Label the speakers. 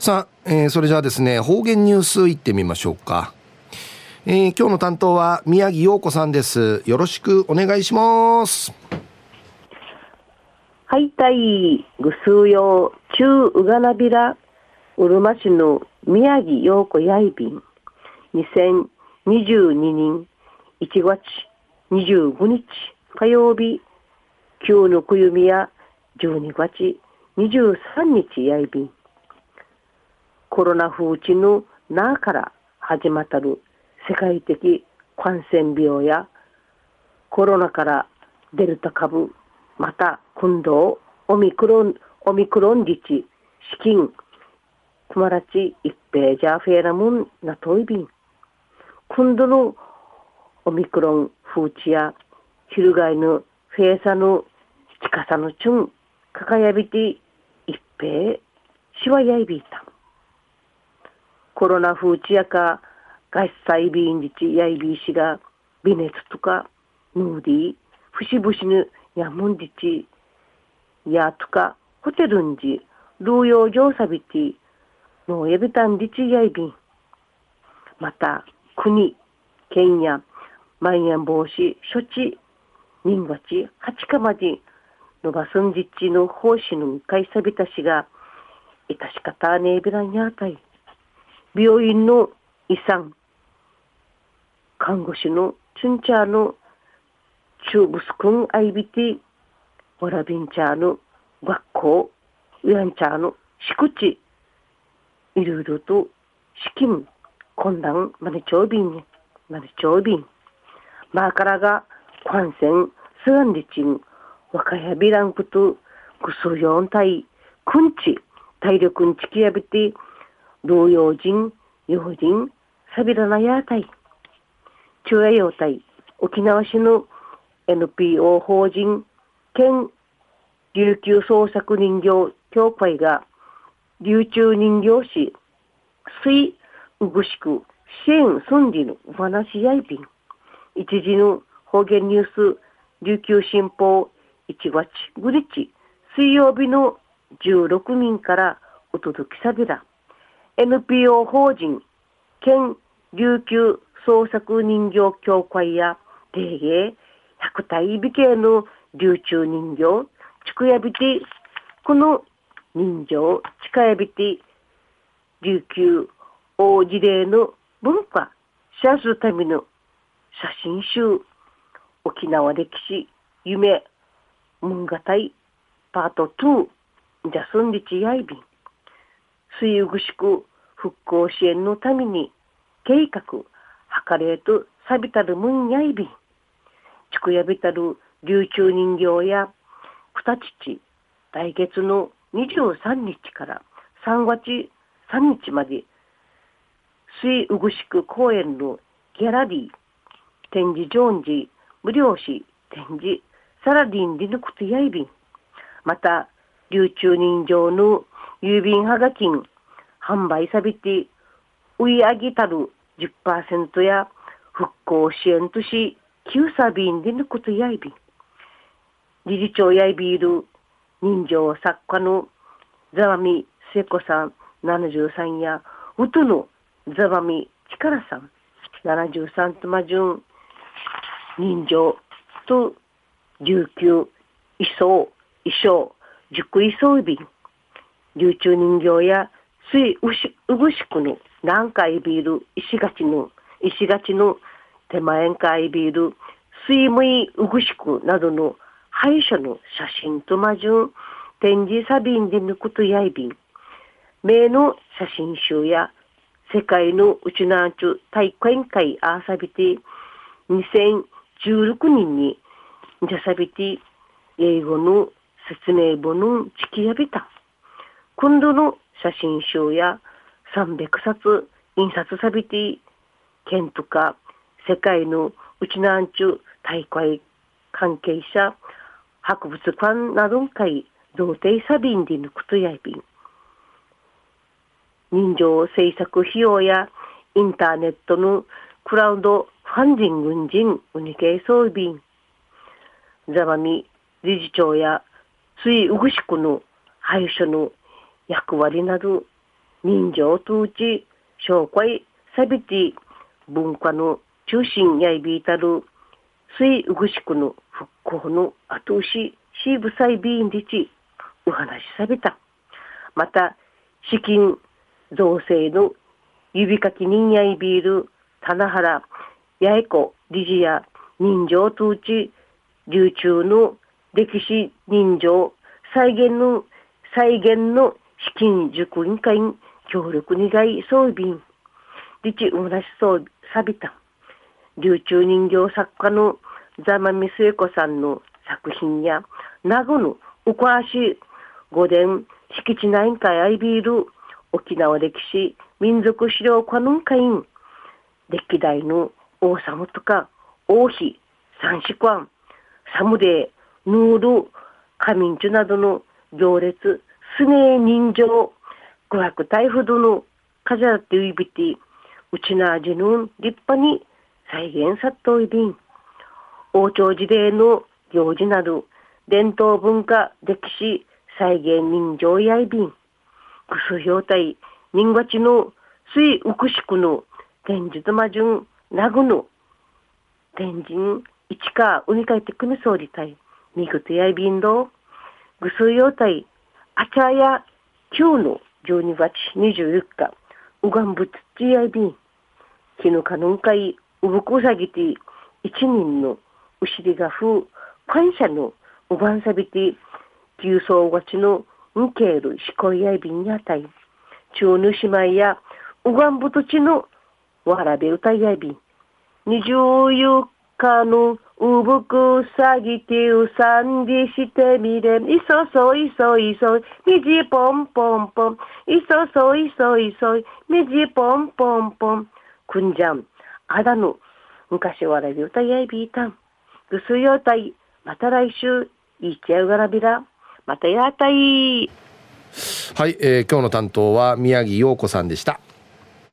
Speaker 1: さあ、えー、それじゃあですね、方言ニュースいってみましょうか。えー、今日の担当は宮城陽子さんです。よろしくお願いします。
Speaker 2: はい、たい、ぐすうよう、中うがなびら、うるま市の宮城陽子やいびん、2022年1月25日火曜日、旧のくゆみや12月23日やいびん、コロナ風知のなから始まったる世界的感染病やコロナからデルタ株、また今度オミクロン、オミクロン自治、資金、くまらち一平じゃフェラムンなといびん。今度のオミクロン風知や翻のフェーサの近さのチュン、かかやびて一平しわやいびいた。コロナ風知やか、外イビンジチやいびいしが、微熱とか、ヌーディー、節々のやむんじち、やとか、ホテルんじ、ルーヨージョーサビティ、のやびたんじちやいびん。また、国、県や、まん延防止処置、人がち、八かまで、のばすんじちの奉仕のかいさびたしが、いたしかたねえびらんやたい。病院の遺産、看護師のチュンチャーの中ブスクンアイビティ、ワラビンチャーの学校、ウヤンチャーの敷地、いろいろと資金、混乱、まで長便に、まで長便。マーカラが感染、スガンリチン、若やビランクと、ぐすよんたい、くんち、体力んちきやびて、老用人、用人、サビラナヤータイ、中英用隊、沖縄市の NPO 法人、県琉球創作人形協会が、琉球人形師、水うぐしく支援村里のお話やいびん、一時の方言ニュース、琉球新報1月5日、水曜日の16人からお届けさびら、NPO 法人、県琉球創作人形協会や定芸、百体美形の琉球人形、ちくやびて、この人形、ちかやびて、琉球大事例の文化、シャズための写真集、沖縄歴史、夢、文化体、パート2、ジャスンリチヤイビン。水ぐしく復興支援のために計画、計れとさびたるむんやいびん。ちくやびたる琉球人形や二父、来月の23日から3月3日まで、水うぐしく公園のギャラリー、展示場時、無料紙、展示、サラディンリヌクトやいびん。また、琉球人形の郵便はがきん、販売さびて、売い上げたる10%や復興支援とし、旧サビンでのことやいびん。理事長やいびいる人情作家のザワミ聖子さん73や、うとのザワミ力さん73とまじゅん、人情と琉球、衣装、衣装、熟衣装便、琉球人形や水うし、うぐしくの南海ビール、石垣の、石垣の手前海ビール、水無いうぐしくなどの廃書の写真とまじゅん、展示サビンで抜くとやいびん、名の写真集や世界のうちなんちゅ大会会あさびて、2016年にじゃさびて、英語の説明文のちきやびた。今度の写真集や300冊印刷さびて、県とか世界のうちなんちゅ大会関係者、博物館などんかい、童貞サビンで抜くとやいびん。人情制作費用やインターネットのクラウドファンディング人ウニケイソービン。ザマミ理事長やついうぐしくの廃所の役割など、人情統治、紹介、サビティ、文化の中心やいびいたる、水うぐしくの復興の後押し、シーブサイビーンリチ、お話しさびた。また、資金造成の指かき人やいびいる、棚原、八重子、理事や人情統治、流中の歴史人情再現の再現の資金塾委員会協力願い装備リチウムラシそうサビタ流中人形作家のザマミスエコさんの作品や名護のおこわし御殿敷地内会アイビール沖縄歴史民族資料館の会員。歴代の王様とか王妃三子官サムデーヌールカミンチュなどの行列。スネ人情琥珀台風の飾っていびてうちな味の立派に再現さっといびん。王朝時代の行事など伝統文化歴史再現人情やいびん。くすひょうたい人がちの水うくしくの天術魔順なぐの天神市川うにかいてくみそうりたいみぐとやいびんど。ぐすようたいあちゃや今日の12月24日うがんぶつちやいびんきぬかぬんかいうぶくさぎて一人のうしりがふう感謝のうばんさびて急走がちのんけるしこいやいびんやたい中ぬしまいやうがんぶとちのわらべ歌やいびん二十ゆかのうぶくさぎてうさんでしてみれいそそいそいそい。みじぽんぽんぽん。いそそいそいそい。みじぽんぽんぽん。くんじゃん。あだぬ昔笑い歌やいびいたん。ぐすよたい。また来週いっちゃうがらびら。またやたい。
Speaker 1: はい、えー、今日の担当は宮城陽子さんでした。